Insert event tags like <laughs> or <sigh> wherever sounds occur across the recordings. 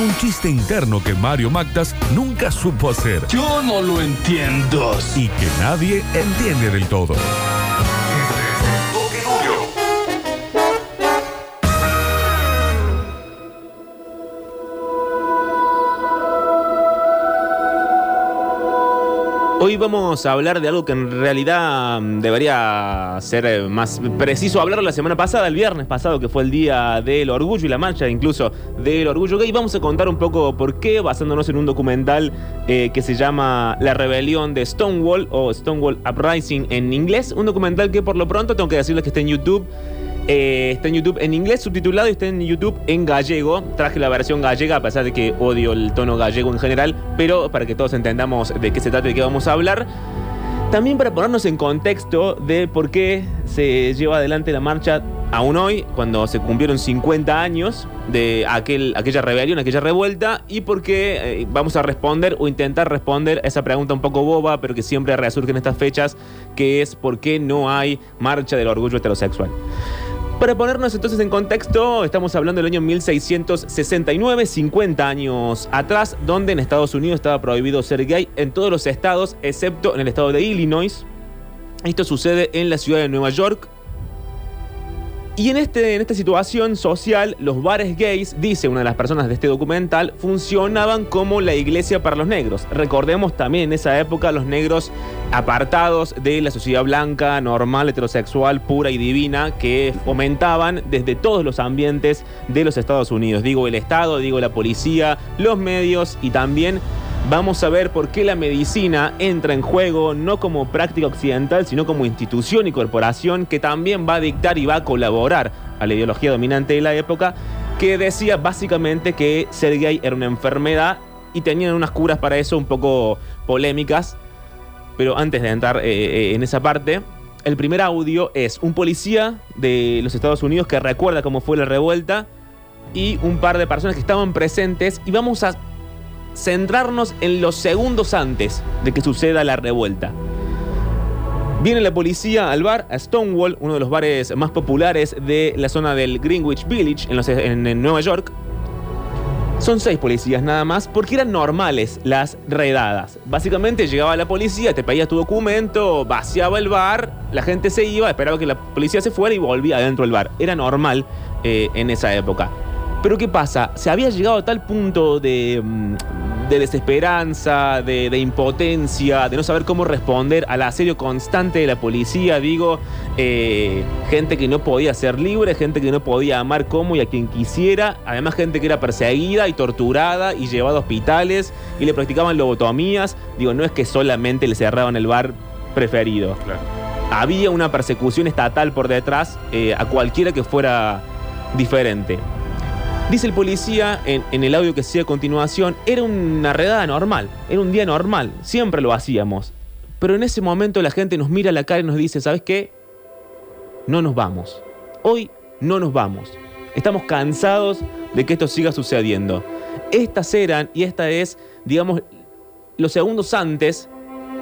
un chiste interno que Mario Magdas nunca supo hacer Yo no lo entiendo. y que nadie entiende del todo. Hoy vamos a hablar de algo que en realidad mm, debería ser eh, más preciso hablar la semana pasada, el viernes pasado, que fue el día del orgullo y la marcha incluso del orgullo gay. Vamos a contar un poco por qué, basándonos en un documental eh, que se llama La rebelión de Stonewall o Stonewall Uprising en inglés. Un documental que por lo pronto tengo que decirles que está en YouTube. Eh, está en YouTube en inglés subtitulado y está en YouTube en gallego. Traje la versión gallega a pesar de que odio el tono gallego en general, pero para que todos entendamos de qué se trata y de qué vamos a hablar. También para ponernos en contexto de por qué se lleva adelante la marcha aún hoy, cuando se cumplieron 50 años de aquel, aquella rebelión, aquella revuelta, y por qué eh, vamos a responder o intentar responder esa pregunta un poco boba, pero que siempre resurge en estas fechas, que es por qué no hay marcha del orgullo heterosexual. Para ponernos entonces en contexto, estamos hablando del año 1669, 50 años atrás, donde en Estados Unidos estaba prohibido ser gay en todos los estados, excepto en el estado de Illinois. Esto sucede en la ciudad de Nueva York. Y en, este, en esta situación social, los bares gays, dice una de las personas de este documental, funcionaban como la iglesia para los negros. Recordemos también en esa época los negros apartados de la sociedad blanca, normal, heterosexual, pura y divina, que fomentaban desde todos los ambientes de los Estados Unidos. Digo el Estado, digo la policía, los medios y también Vamos a ver por qué la medicina entra en juego no como práctica occidental, sino como institución y corporación que también va a dictar y va a colaborar a la ideología dominante de la época, que decía básicamente que ser gay era una enfermedad y tenían unas curas para eso un poco polémicas. Pero antes de entrar eh, eh, en esa parte, el primer audio es un policía de los Estados Unidos que recuerda cómo fue la revuelta y un par de personas que estaban presentes y vamos a centrarnos en los segundos antes de que suceda la revuelta. Viene la policía al bar, a Stonewall, uno de los bares más populares de la zona del Greenwich Village, en, Nueva York. Son seis policías nada más, porque eran normales las redadas. Básicamente llegaba la policía, te pedía tu documento, vaciaba el bar, la gente se iba, esperaba que la policía se fuera y volvía adentro del bar. Era normal eh, en esa época. Pero ¿qué pasa? Se había llegado a tal punto de, mm, de desesperanza, de, de impotencia, de no saber cómo responder al asedio constante de la policía. Digo, eh, gente que no podía ser libre, gente que no podía amar como y a quien quisiera. Además, gente que era perseguida y torturada y llevada a hospitales y le practicaban lobotomías. Digo, no es que solamente le cerraban el bar preferido. Había una persecución estatal por detrás eh, a cualquiera que fuera diferente. Dice el policía en, el audio que sigue a continuación, era una redada normal, era un día normal, siempre lo hacíamos. Pero en ese momento la gente nos mira a la cara y nos dice, ¿sabes qué? No nos vamos. Hoy no nos vamos. Estamos cansados de que esto siga sucediendo. Estas eran, y esta es, digamos, los segundos antes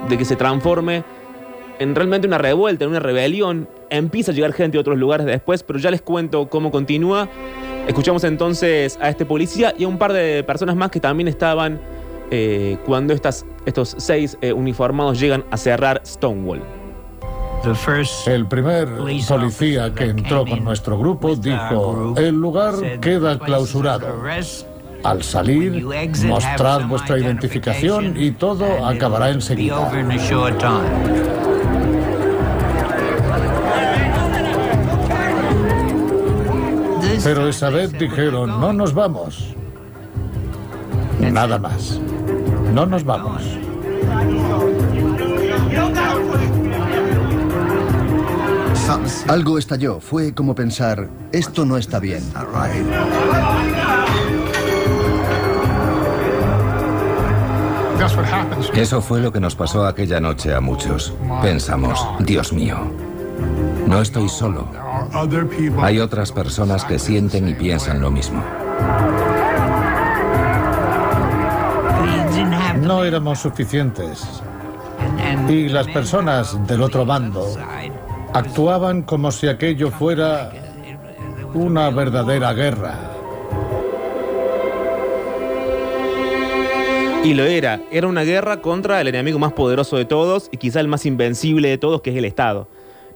de que se transforme en realmente una revuelta, en una rebelión. Empieza a llegar gente de otros lugares después, pero ya les cuento cómo continúa. Escuchamos entonces a este policía y a un par de personas más que también estaban eh, cuando estas, estos seis eh, uniformados llegan a cerrar Stonewall. El primer policía que entró con nuestro grupo dijo, el lugar queda clausurado. Al salir, mostrad vuestra identificación y todo acabará enseguida. Pero esa vez dijeron, no nos vamos. Nada más. No nos vamos. Algo estalló. Fue como pensar, esto no está bien. Eso fue lo que nos pasó aquella noche a muchos. Pensamos, Dios mío, no estoy solo. Hay otras personas que sienten y piensan lo mismo. No éramos suficientes. Y las personas del otro bando actuaban como si aquello fuera una verdadera guerra. Y lo era. Era una guerra contra el enemigo más poderoso de todos y quizá el más invencible de todos, que es el Estado.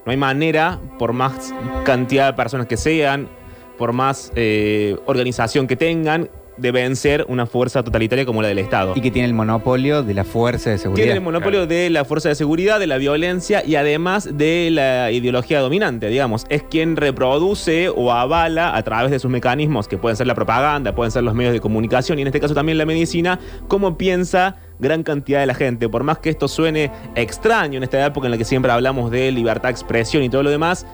No hay manera, por más cantidad de personas que sean, por más eh, organización que tengan, de vencer una fuerza totalitaria como la del Estado. Y que tiene el monopolio de la fuerza de seguridad. Tiene el monopolio de la fuerza de seguridad, de la violencia y además de la ideología dominante, digamos. Es quien reproduce o avala a través de sus mecanismos, que pueden ser la propaganda, pueden ser los medios de comunicación y en este caso también la medicina, cómo piensa gran cantidad de la gente. Por más que esto suene extraño en esta época en la que siempre hablamos de libertad de expresión y todo lo demás,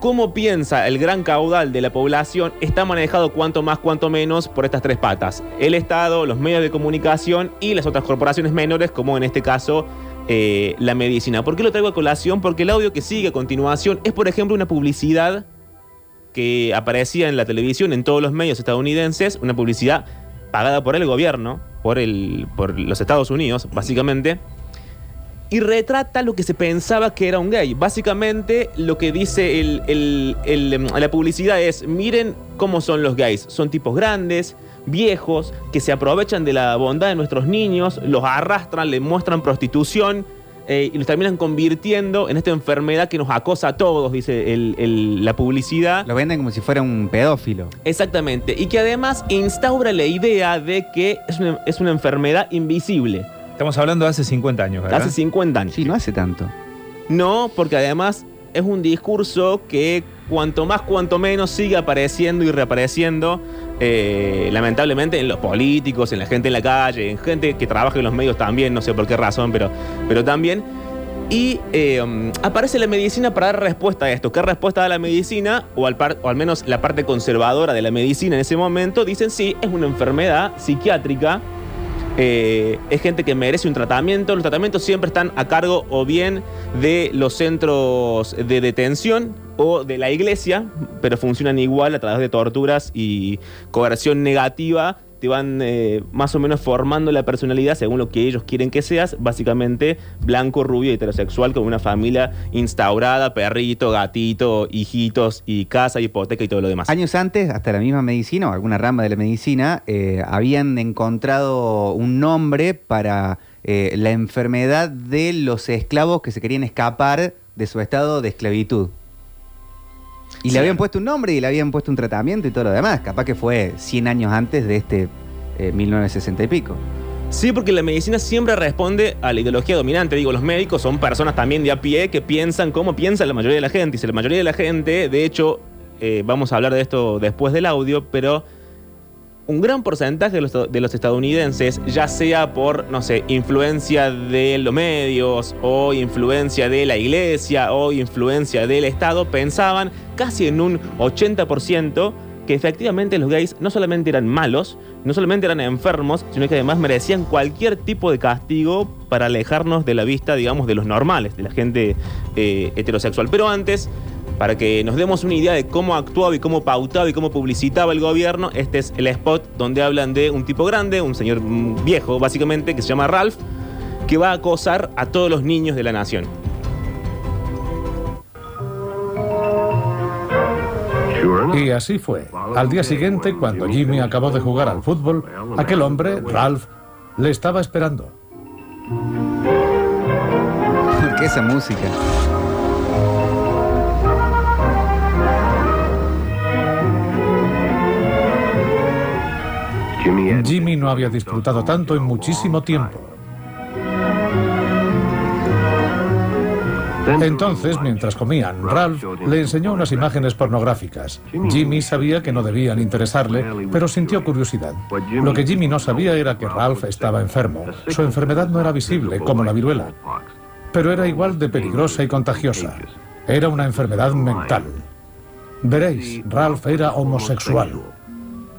cómo piensa el gran caudal de la población está manejado cuanto más, cuanto menos por estas tres patas. El Estado, los medios de comunicación y las otras corporaciones menores, como en este caso eh, la medicina. ¿Por qué lo traigo a colación? Porque el audio que sigue a continuación es, por ejemplo, una publicidad que aparecía en la televisión, en todos los medios estadounidenses, una publicidad pagada por el gobierno, por, el, por los Estados Unidos, básicamente y retrata lo que se pensaba que era un gay. Básicamente lo que dice el, la publicidad es, miren cómo son los gays. Son tipos grandes, viejos, que se aprovechan de la bondad de nuestros niños, los arrastran, les muestran prostitución. Eh, y los terminan convirtiendo en esta enfermedad que nos acosa a todos, dice la publicidad. Lo venden como si fuera un pedófilo. Exactamente. Y que además instaura la idea de que es es una enfermedad invisible. Estamos hablando de hace 50 años, ¿verdad? Hace 50 años. Sí, no hace tanto. No, porque además es un discurso que cuanto más, cuanto menos sigue apareciendo y reapareciendo, eh, lamentablemente, en los políticos, en la gente en la calle, en gente que trabaja en los medios también, no sé por qué razón, pero, pero también. Y eh, aparece la medicina para dar respuesta a esto. ¿Qué respuesta da la medicina? O al, o al menos la parte conservadora de la medicina en ese momento, dicen sí, es una enfermedad psiquiátrica eh, es gente que merece un tratamiento. Los tratamientos siempre están a cargo o bien de los centros de detención o de la iglesia, pero funcionan igual a través de torturas y coerción negativa te van eh, más o menos formando la personalidad según lo que ellos quieren que seas, básicamente blanco, rubio, heterosexual, con una familia instaurada, perrito, gatito, hijitos y casa, hipoteca y todo lo demás. Años antes, hasta la misma medicina o alguna rama de la medicina, eh, habían encontrado un nombre para eh, la enfermedad de los esclavos que se querían escapar de su estado de esclavitud. Y le habían puesto un nombre y le habían puesto un tratamiento y todo lo demás. Capaz que fue 100 años antes de este 1960 eh, y pico. Sí, porque la medicina siempre responde a la ideología dominante. Digo, los médicos son personas también de a pie que piensan como piensa la mayoría de la gente. Y si la mayoría de la gente, de hecho, eh, vamos a hablar de esto después del audio, pero un gran porcentaje de los, estadounidenses, ya sea por, no sé, influencia de los medios o influencia de la iglesia o influencia del Estado, pensaban casi en un 80% que efectivamente los gays no solamente eran malos, no solamente eran enfermos, sino que además merecían cualquier tipo de castigo para alejarnos de la vista, digamos, de los normales, de la gente eh, heterosexual. Pero antes para que nos demos una idea de cómo actuaba y cómo pautaba y cómo publicitaba el gobierno, este es el spot donde hablan de un tipo grande, un señor viejo básicamente, que se llama Ralph, que va a acosar a todos los niños de la nación. Y así fue. Al día siguiente, cuando Jimmy acabó de jugar al fútbol, aquel hombre, Ralph, le estaba esperando. <laughs> ¿Qué esa música? Jimmy no había disfrutado tanto en muchísimo tiempo. Entonces, mientras comían, Ralph le enseñó unas imágenes pornográficas. Jimmy sabía que no debían interesarle, pero sintió curiosidad. Lo que Jimmy no sabía era que Ralph estaba enfermo. Su enfermedad no era visible, como la viruela, pero era igual de peligrosa y contagiosa. Era una enfermedad mental. Veréis, Ralph era homosexual.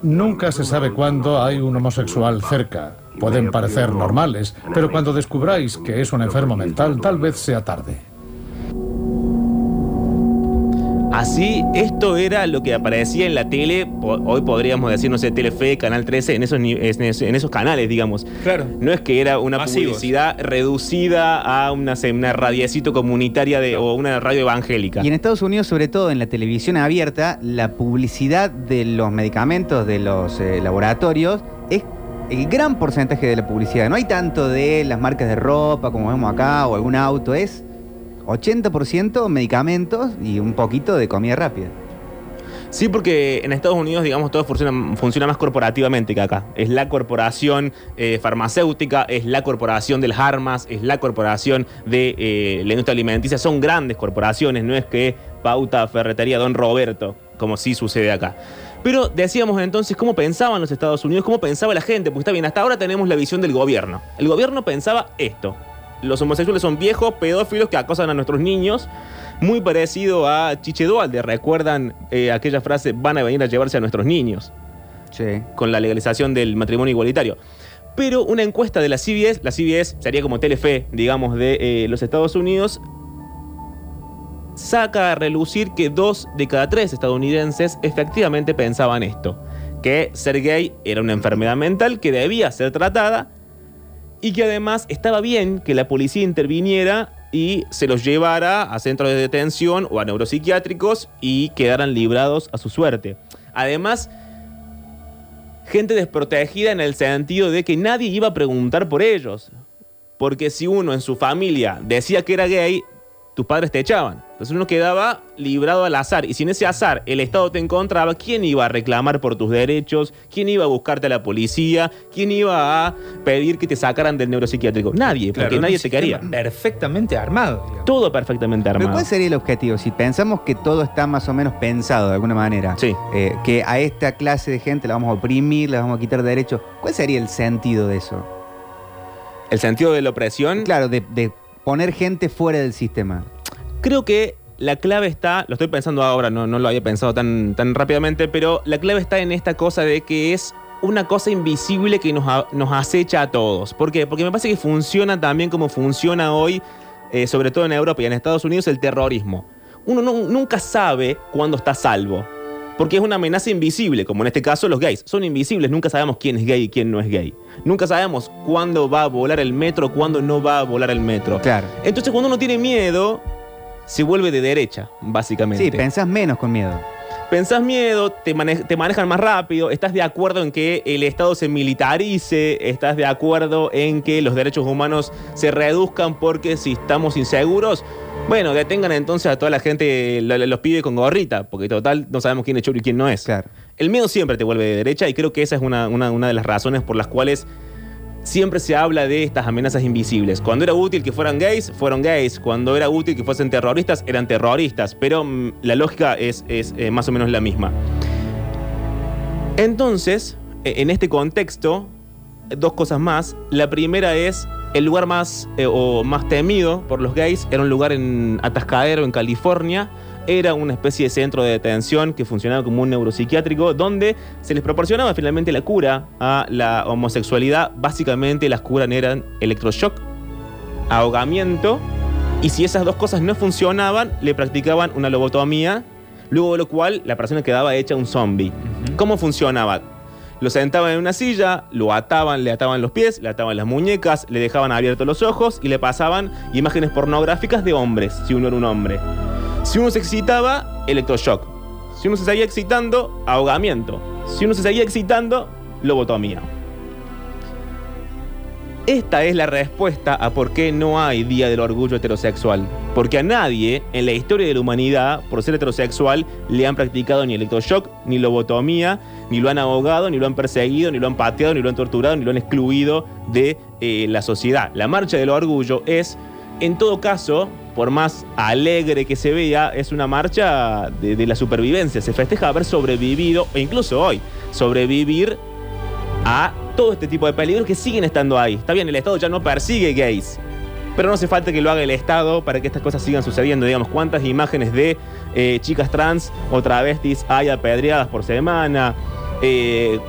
Nunca se sabe cuándo hay un homosexual cerca. Pueden parecer normales, pero cuando descubráis que es un enfermo mental, tal vez sea tarde. Así, esto era lo que aparecía en la tele, hoy podríamos decir, no sé, Telefe, Canal 13, en esos, en esos canales, digamos. Claro. No es que era una publicidad reducida a una, una radiecito comunitaria de, o una radio evangélica. Y en Estados Unidos, sobre todo en la televisión abierta, la publicidad de los medicamentos de los eh, laboratorios es el gran porcentaje de la publicidad. No hay tanto de las marcas de ropa como vemos acá o algún auto, es 80% medicamentos y un poquito de comida rápida. Sí, porque en Estados Unidos, digamos, todo funciona, más corporativamente que acá. Es la corporación eh, farmacéutica, es la corporación de las armas, es la corporación de eh, la industria alimenticia. Son grandes corporaciones, no es que pauta ferretería Don Roberto, como sí sucede acá. Pero decíamos entonces cómo pensaban los Estados Unidos, cómo pensaba la gente, porque está bien, hasta ahora tenemos la visión del gobierno. El gobierno pensaba esto, los homosexuales son viejos pedófilos que acosan a nuestros niños. Muy parecido a Chiche Dualde. ¿Recuerdan eh, aquella frase, van a venir a llevarse a nuestros niños? Sí. Con la legalización del matrimonio igualitario. Pero una encuesta de la CBS, la CBS sería como Telefe, digamos, de eh, los Estados Unidos, saca a relucir que dos de cada tres estadounidenses efectivamente pensaban esto, que ser gay era una enfermedad mental que debía ser tratada y que además estaba bien que la policía interviniera y se los llevara a centros de detención o a neuropsiquiátricos y quedaran librados a su suerte. Además, gente desprotegida en el sentido de que nadie iba a preguntar por ellos. Porque si uno en su familia decía que era gay, tus padres te echaban. Entonces uno quedaba librado al azar. Y si en ese azar el Estado te encontraba, ¿quién iba a reclamar por tus derechos? ¿Quién iba a buscarte a la policía? ¿Quién iba a pedir que te sacaran del neuropsiquiátrico? Nadie, porque nadie te quería. Perfectamente armado. Todo perfectamente armado. ¿Pero cuál sería el objetivo? Si pensamos que todo está más o menos pensado de alguna manera, sí. Eh, que a esta clase de gente la vamos a oprimir, la vamos a quitar derechos, ¿cuál sería el sentido de eso? ¿El sentido de la opresión? Claro, de poner gente fuera del sistema. Creo que la clave está, lo estoy pensando ahora, no, no lo había pensado tan, tan rápidamente, pero la clave está en esta cosa de que es una cosa invisible que nos, nos acecha a todos. ¿Por qué? Porque me parece que funciona también como funciona hoy, eh, sobre todo en Europa y en Estados Unidos, el terrorismo. Uno nunca sabe cuándo está salvo. Porque es una amenaza invisible, como en este caso los gays. Son invisibles, nunca sabemos quién es gay y quién no es gay. Nunca sabemos cuándo va a volar el metro, cuándo no va a volar el metro. Claro. Entonces cuando uno tiene miedo, se vuelve de derecha, básicamente. Sí, pensás menos con miedo. Pensás miedo, te, te, manejan más rápido, estás de acuerdo en que el Estado se militarice, estás de acuerdo en que los derechos humanos se reduzcan porque si estamos inseguros, bueno, detengan entonces a toda la gente, los pibes con gorrita, porque total no sabemos quién es chulo y quién no es. Claro. El miedo siempre te vuelve de derecha y creo que esa es una, una, de las razones por las cuales siempre se habla de estas amenazas invisibles. Cuando era útil que fueran gays, fueron gays. Cuando era útil que fuesen terroristas, eran terroristas. Pero mm, la lógica es, eh, más o menos la misma. Entonces, e, en este contexto, dos cosas más. La primera es el lugar más eh, o más temido por los gays era un lugar en Atascadero, en California. Era una especie de centro de detención que funcionaba como un neuropsiquiátrico donde se les proporcionaba finalmente la cura a la homosexualidad. Básicamente las curas eran electroshock, ahogamiento y si esas dos cosas no funcionaban, le practicaban una lobotomía, luego de lo cual la persona quedaba hecha un zombie. ¿Cómo funcionaba? Lo sentaban en una silla, lo ataban, le ataban los pies, le ataban las muñecas, le dejaban abiertos los ojos y le pasaban imágenes pornográficas de hombres, si uno era un hombre. Si uno se excitaba, electroshock. Si uno se seguía excitando, ahogamiento. Si uno se seguía excitando, lobotomía. Esta es la respuesta a por qué no hay Día del Orgullo Heterosexual. Porque a nadie en la historia de la humanidad, por ser heterosexual, le han practicado ni electroshock, ni lobotomía, ni lo han ahogado, ni lo han perseguido, ni lo han pateado, ni lo han torturado, ni lo han excluido de eh, la sociedad. La marcha del orgullo es, en todo caso, por más alegre que se vea, es una marcha de, la supervivencia. Se festeja haber sobrevivido, e incluso hoy, sobrevivir a todo este tipo de peligros que siguen estando ahí. Está bien, el Estado ya no persigue gays, pero no hace falta que lo haga el Estado para que estas cosas sigan sucediendo. Digamos, cuántas imágenes de eh, chicas trans o travestis hay apedreadas por semana. Eh,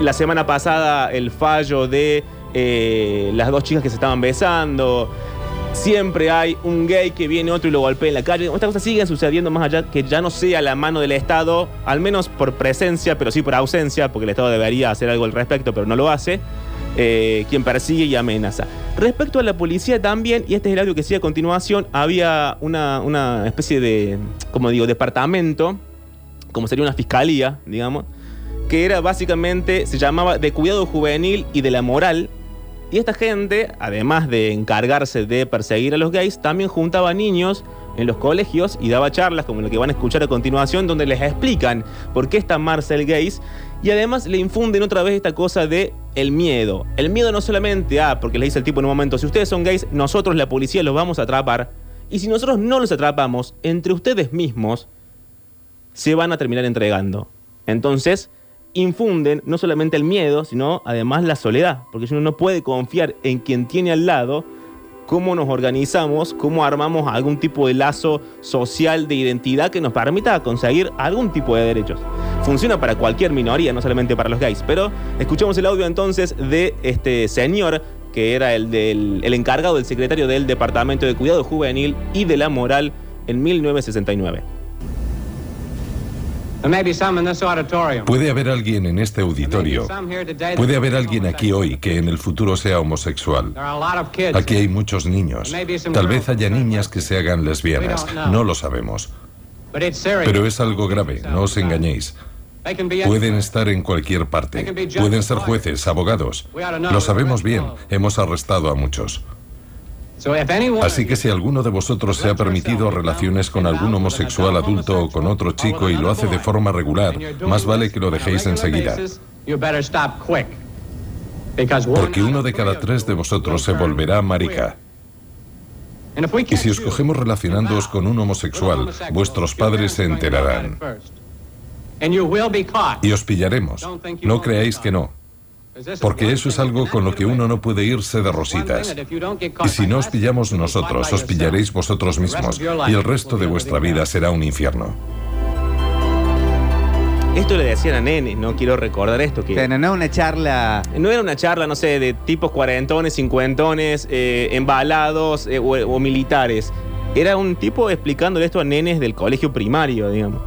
la semana pasada el fallo de eh, las dos chicas que se estaban besando. Siempre hay un gay que viene otro y lo golpea en la calle. Estas cosas siguen sucediendo más allá que ya no sea la mano del Estado, al menos por presencia, pero sí por ausencia, porque el Estado debería hacer algo al respecto, pero no lo hace. Eh, quien persigue y amenaza. Respecto a la policía también, y este es el audio que sigue a continuación, había una, una especie de, como digo, departamento, como sería una fiscalía, digamos, que era básicamente, se llamaba de cuidado juvenil y de la moral, y esta gente, además de encargarse de perseguir a los gays, también juntaba niños en los colegios y daba charlas como lo que van a escuchar a continuación, donde les explican por qué está Marcel gays y además le infunden otra vez esta cosa de el miedo. El miedo no solamente, ah, porque le dice el tipo en un momento, si ustedes son gays, nosotros la policía los vamos a atrapar. Y si nosotros no los atrapamos, entre ustedes mismos se van a terminar entregando. Entonces, infunden no solamente el miedo, sino además la soledad, porque uno no puede confiar en quien tiene al lado, cómo nos organizamos, cómo armamos algún tipo de lazo social de identidad que nos permita conseguir algún tipo de derechos. Funciona para cualquier minoría, no solamente para los gays, pero escuchemos el audio entonces de este señor que era el, del, el encargado del secretario del Departamento de Cuidado Juvenil y de la Moral en 1969. Puede haber alguien en este auditorio, puede haber alguien aquí hoy que en el futuro sea homosexual. Aquí hay muchos niños. Tal vez haya niñas que se hagan lesbianas, no lo sabemos. Pero es algo grave, no os engañéis. Pueden estar en cualquier parte. Pueden ser jueces, abogados. Lo sabemos bien. Hemos arrestado a muchos. Así que si alguno de vosotros se ha permitido relaciones con algún homosexual adulto o con otro chico y lo hace de forma regular, más vale que lo dejéis enseguida. Porque uno de cada tres de vosotros se volverá marica. Y si os cogemos relacionándoos con un homosexual, vuestros padres se enterarán. Y os pillaremos. No creáis que no. Porque eso es algo con lo que uno no puede irse de rositas. Y si no os pillamos nosotros, os pillaréis vosotros mismos y el resto de vuestra vida será un infierno. Esto le decían a nenes, no quiero recordar esto. Que no, una charla. No era una charla, no sé, de tipos cuarentones, cincuentones, eh, embalados eh, o militares. Era un tipo explicándole esto a nenes del colegio primario, digamos.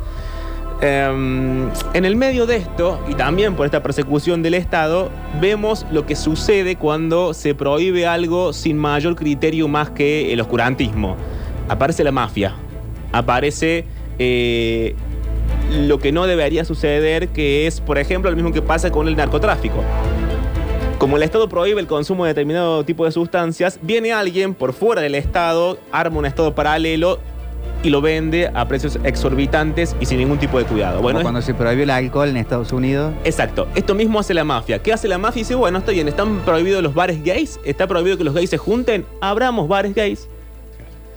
Em, en el medio de esto, y también por esta persecución del Estado, vemos lo que sucede cuando se prohíbe algo sin mayor criterio más que el oscurantismo. Aparece la mafia, aparece eh, lo que no debería suceder, que es, por ejemplo, lo mismo que pasa con el narcotráfico. Como el Estado prohíbe el consumo de determinado tipo de sustancias, viene alguien por fuera del Estado, arma un Estado paralelo y lo vende a precios exorbitantes y sin ningún tipo de cuidado. Bueno, cuando se prohibió el alcohol en Estados Unidos. Exacto. Esto mismo hace la mafia. ¿Qué hace la mafia? Dice, bueno, está bien, están prohibidos los bares gays, está prohibido que los gays se junten, abramos bares gays,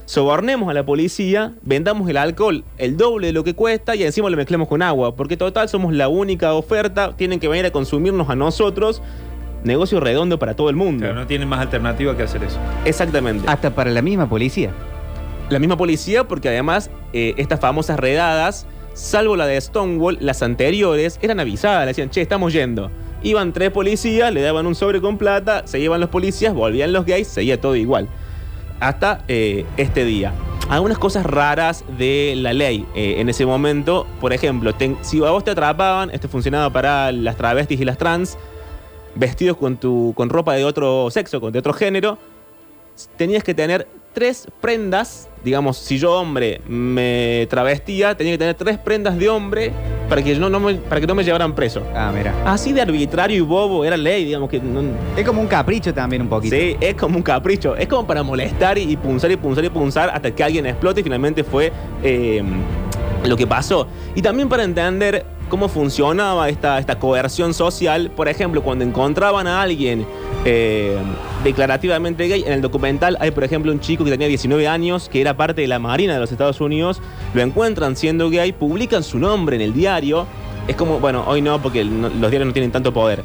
sobornemos a la policía, vendamos el alcohol el doble de lo que cuesta y encima lo mezclemos con agua, porque total somos la única oferta, tienen que venir a consumirnos a nosotros. Negocio redondo para todo el mundo. Pero no tienen más alternativa que hacer eso. Exactamente. Hasta para la misma policía la misma policía porque además eh, estas famosas redadas, salvo la de Stonewall, las anteriores eran avisadas, le decían, che, estamos yendo. Iban tres policías, le daban un sobre con plata, se iban los policías, volvían los gays, seguía todo igual. Hasta eh, este día. Algunas cosas raras de la ley eh, en ese momento, por ejemplo, si a vos te atrapaban, esto funcionaba para las travestis y las trans, vestidos con, tu, con ropa de otro sexo, con de otro género, tenías que tener tres prendas, digamos, si yo hombre me travestía, tenía que tener tres prendas de hombre para que no, no me, para que no me llevaran preso. Ah, mira. Así de arbitrario y bobo era ley, digamos que... es como un capricho también un poquito. Sí, es como un capricho. Es como para molestar y, punzar y punzar y punzar hasta que alguien explote y finalmente fue eh, lo que pasó. Y también para entender cómo funcionaba esta, esta coerción social. Por ejemplo, cuando encontraban a alguien eh, declarativamente gay, en el documental hay, por ejemplo, un chico que tenía 19 años, que era parte de la Marina de los Estados Unidos, lo encuentran siendo gay, publican su nombre en el diario. Es como, bueno, hoy no, porque los diarios no tienen tanto poder.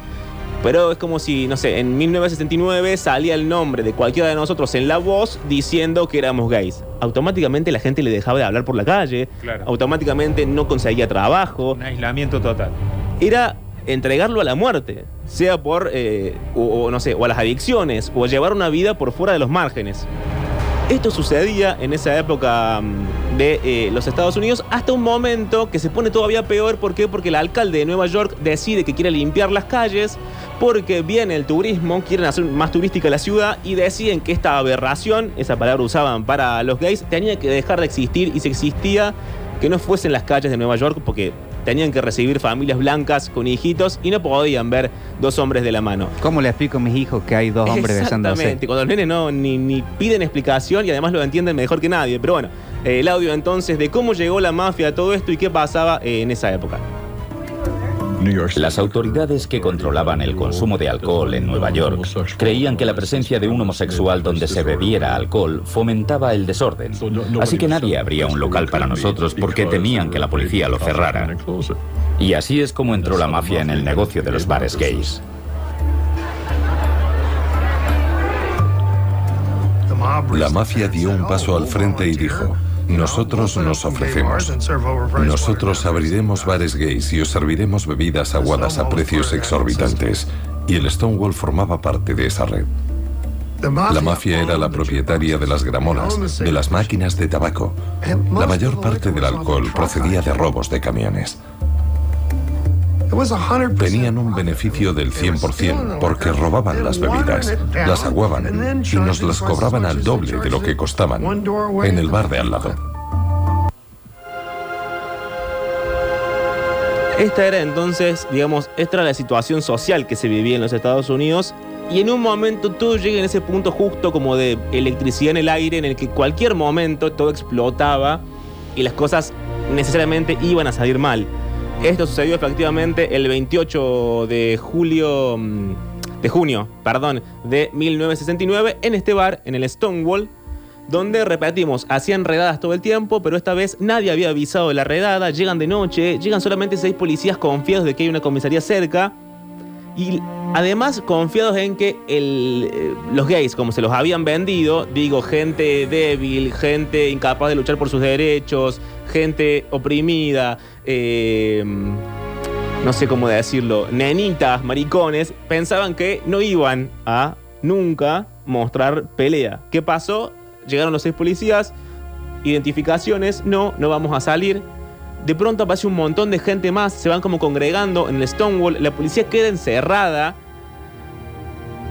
Pero es como si, no sé, en 1969 salía el nombre de cualquiera de nosotros en la voz diciendo que éramos gays. Automáticamente la gente le dejaba de hablar por la calle. Automáticamente no conseguía trabajo. Un aislamiento total. Era entregarlo a la muerte, sea por, eh, o, no sé, o a las adicciones, o llevar una vida por fuera de los márgenes. Esto sucedía en esa época mm, de eh, los Estados Unidos hasta un momento que se pone todavía peor. ¿Por qué? Porque el alcalde de Nueva York decide que quiere limpiar las calles porque viene el turismo, quieren hacer más turística la ciudad y deciden que esta aberración, esa palabra usaban para los gays, tenía que dejar de existir y si existía que no fuesen las calles de Nueva York porque tenían que recibir familias blancas con hijitos y no podían ver dos hombres de la mano. ¿Cómo le explico a mis hijos que hay dos hombres besándose? Exactamente, cuando los nenes no, ni, piden explicación y además lo entienden mejor que nadie. Pero bueno, el audio entonces de cómo llegó la mafia a todo esto y qué pasaba eh, en esa época. Las autoridades que controlaban el consumo de alcohol en Nueva York creían que la presencia de un homosexual donde se bebiera alcohol fomentaba el desorden. Así que nadie abría un local para nosotros porque temían que la policía lo cerrara. Y así es como entró la mafia en el negocio de los bares gays. La mafia dio un paso al frente y dijo, nosotros nos ofrecemos. Nosotros abriremos bares gays y os serviremos bebidas aguadas a precios exorbitantes. Y el Stonewall formaba parte de esa red. La mafia era la propietaria de las gramolas, de las máquinas de tabaco. La mayor parte del alcohol procedía de robos de camiones. Tenían un beneficio del 100% porque robaban las bebidas, las aguaban y nos las cobraban al doble de lo que costaban en el bar de al lado. Esta era entonces, digamos, esta era la situación social que se vivía en los Estados Unidos y en un momento todo llega en ese punto justo como de electricidad en el aire en el que cualquier momento todo explotaba y las cosas necesariamente iban a salir mal. Esto sucedió efectivamente el 28 de julio, mm, de junio, perdón, de 1969 en este bar, en el Stonewall, donde repetimos, hacían redadas todo el tiempo, pero esta vez nadie había avisado de la redada, llegan de noche, llegan solamente seis policías confiados de que hay una comisaría cerca y además confiados en que eh, los gays, como se los habían vendido, digo, gente débil, gente incapaz de luchar por sus derechos, gente oprimida, eh, no sé cómo decirlo, nenitas, maricones, pensaban que no iban a nunca mostrar pelea. ¿Qué pasó? Llegaron los seis policías, identificaciones, no, no vamos a salir. De pronto aparece un montón de gente más, se van como congregando en el Stonewall, la policía queda encerrada.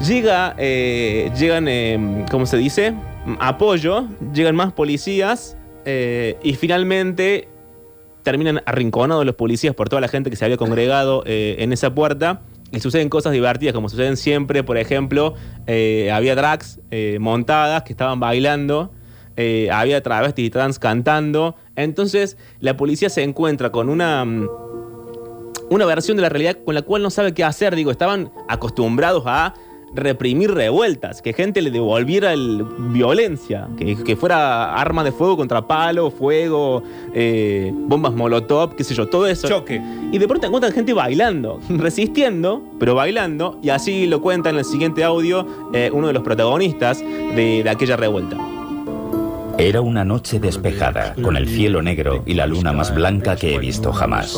Llega, eh, llegan, eh, ¿cómo se dice? Apoyo, llegan más policías eh, y finalmente terminan arrinconados los policías por toda la gente que se había congregado eh, en esa puerta. Y suceden cosas divertidas, como suceden siempre. Por ejemplo, había drags montadas que estaban bailando. había travestis y trans cantando. Entonces, la policía se encuentra con una. Mm, una versión de la realidad con la cual no sabe qué hacer. Digo, estaban acostumbrados a reprimir revueltas, que gente le devolviera el, violencia, que, fuera arma de fuego contra palo, fuego, eh, bombas molotov, qué sé yo, todo eso. Choque. Y de pronto encuentran gente bailando, <laughs> resistiendo, pero bailando, y así lo cuenta en el siguiente audio eh, uno de los protagonistas de, de aquella revuelta. Era una noche despejada, con el cielo negro y la luna más blanca que he visto jamás.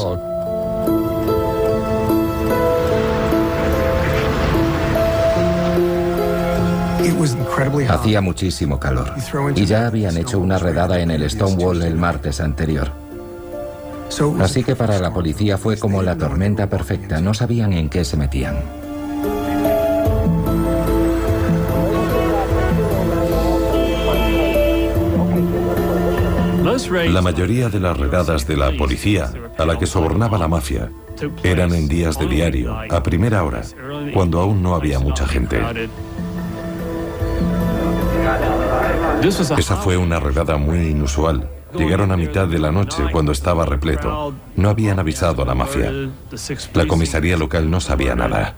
Hacía muchísimo calor y ya habían hecho una redada en el Stonewall el martes anterior. Así que para la policía fue como la tormenta perfecta, no sabían en qué se metían. La mayoría de las redadas de la policía, a la que sobornaba la mafia, eran en días de diario, a primera hora, cuando aún no había mucha gente. Esa fue una redada muy inusual. Llegaron a mitad de la noche cuando estaba repleto. No habían avisado a la mafia. La comisaría local no sabía nada.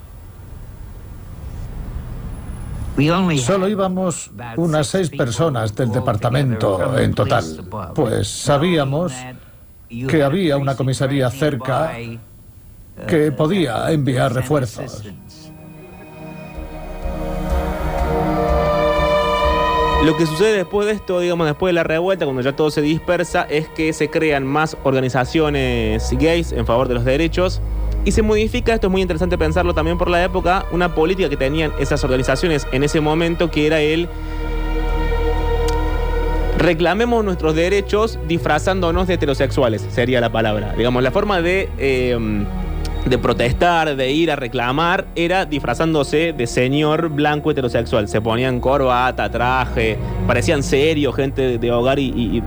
Solo íbamos unas seis personas del departamento en total, pues sabíamos que había una comisaría cerca que podía enviar refuerzos. Lo que sucede después de esto, digamos, después de la revuelta, cuando ya todo se dispersa, es que se crean más organizaciones gays en favor de los derechos Y se modifica, esto es muy interesante pensarlo también por la época, una política que tenían esas organizaciones en ese momento que era el reclamemos nuestros derechos disfrazándonos de heterosexuales, sería la palabra. Digamos, la forma de... Eh, de protestar, de ir a reclamar, era disfrazándose de señor blanco heterosexual. Se ponían corbata, traje, parecían serios, gente de hogar y,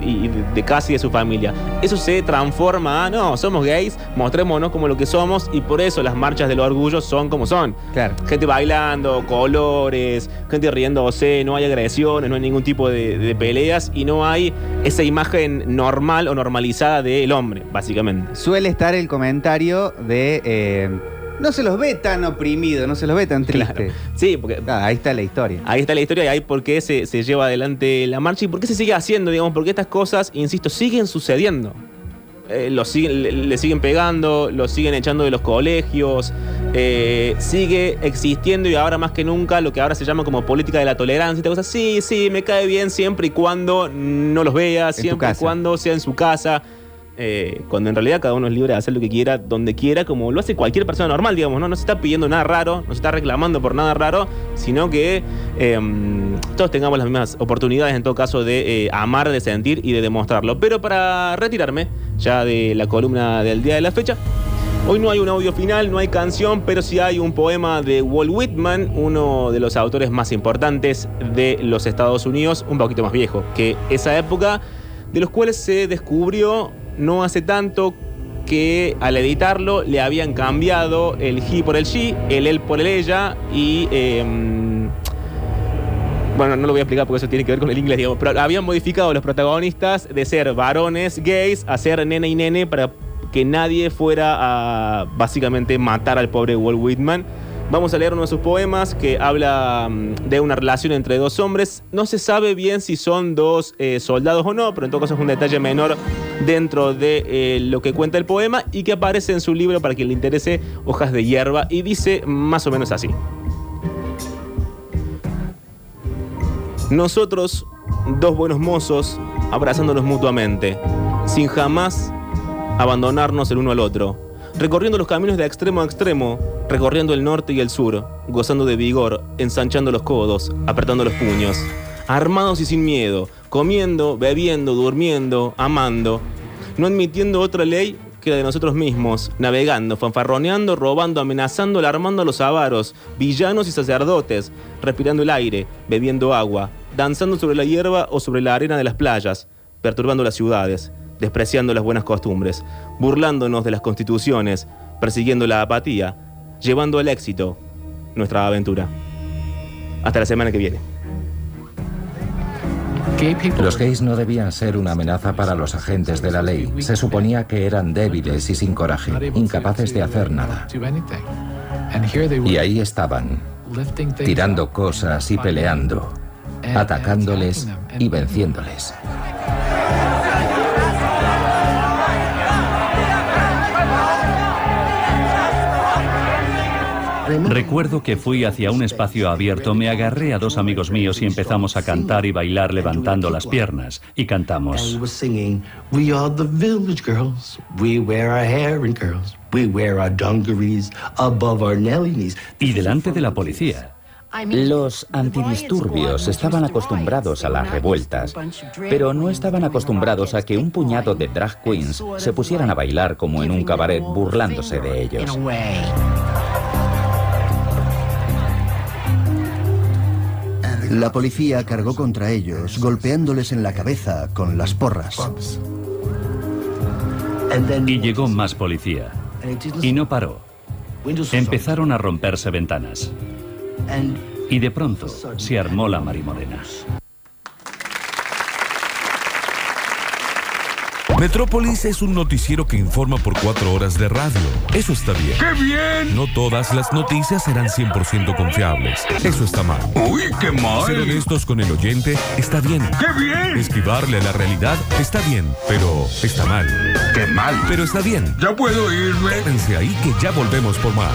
de casa y de su familia. Eso se transforma no, somos gays, mostrémonos como lo que somos y por eso las marchas del orgullo son como son. Claro. Gente bailando, colores, gente riéndose, no hay agresiones, no hay ningún tipo de, peleas y no hay esa imagen normal o normalizada del hombre, básicamente. Suele estar el comentario de eh, no se los ve tan oprimidos, no se los ve tan tristes. Sí, porque. Ah, ahí está la historia. Ahí está la historia y ahí por qué se, lleva adelante la marcha y por qué se sigue haciendo, digamos, porque estas cosas, insisto, siguen sucediendo. Eh, le, siguen pegando, lo siguen echando de los colegios, eh, sigue existiendo y ahora más que nunca lo que ahora se llama como política de la tolerancia. Y te cosas, sí, sí, me cae bien siempre y cuando no los veas, siempre y cuando sea en su casa. Eh, cuando en realidad cada uno es libre de hacer lo que quiera, donde quiera, como lo hace cualquier persona normal, digamos, ¿no? No se está pidiendo nada raro, no se está reclamando por nada raro, sino que em, todos tengamos las mismas oportunidades, en todo caso, de eh, amar, de sentir y de demostrarlo. Pero para retirarme ya de la columna del día de la fecha, Hoy no hay un audio final, no hay canción, pero sí hay un poema de Walt Whitman, uno de los autores más importantes de los Estados Unidos, un poquito más viejo que esa época, de los cuales se descubrió no hace tanto que al editarlo le habían cambiado el he por el she, el él por el ella y... Em, bueno, no lo voy a explicar porque eso tiene que ver con el inglés, digamos, pero habían modificado los protagonistas de ser varones gays a ser nene y nene para que nadie fuera a básicamente matar al pobre Walt Whitman. Vamos a leer uno de sus poemas que habla mm, de una relación entre dos hombres. No se sabe bien si son dos eh, soldados o no, pero en todo caso es un detalle menor dentro de eh, lo que cuenta el poema y que aparece en su libro para quien le interese, Hojas de hierba, y dice más o menos así. Nosotros, dos buenos mozos, abrazándonos mutuamente, sin jamás abandonarnos el uno al otro recorriendo los caminos de extremo a extremo, recorriendo el norte y el sur, gozando de vigor, ensanchando los codos, apretando los puños, armados y sin miedo, comiendo, bebiendo, durmiendo, amando, no admitiendo otra ley que la de nosotros mismos, navegando, fanfarroneando, robando, amenazando, alarmando a los avaros, villanos y sacerdotes, respirando el aire, bebiendo agua, danzando sobre la hierba o sobre la arena de las playas, perturbando las ciudades, despreciando las buenas costumbres, burlándonos de las constituciones, persiguiendo la apatía, llevando al éxito nuestra aventura. Hasta la semana que viene. Los gays no debían ser una amenaza para los agentes de la ley. Se suponía que eran débiles y sin coraje, incapaces de hacer nada. Y ahí estaban, tirando cosas y peleando, atacándoles y venciéndoles. Recuerdo que fui hacia un espacio abierto, me agarré a dos amigos míos y empezamos a cantar y bailar levantando las piernas. Y cantamos. Y delante de la policía. Los antidisturbios estaban acostumbrados a las revueltas, pero no estaban acostumbrados a que un puñado de drag queens se pusieran a bailar como en un cabaret burlándose de ellos. La policía cargó contra ellos, golpeándoles en la cabeza con las porras. Y llegó más policía. Y no paró. Empezaron a romperse ventanas. Y de pronto se armó la marimorena. Metrópolis es un noticiero que informa por cuatro horas de radio. Eso está bien. ¡Qué bien! No todas las noticias serán 100% confiables. Eso está mal. ¡Uy, qué mal! Ser honestos con el oyente está bien. ¡Qué bien! Esquivarle a la realidad está bien, pero está mal. ¡Qué mal! Pero está bien. ¿Ya puedo irme? Quédense ahí que ya volvemos por más.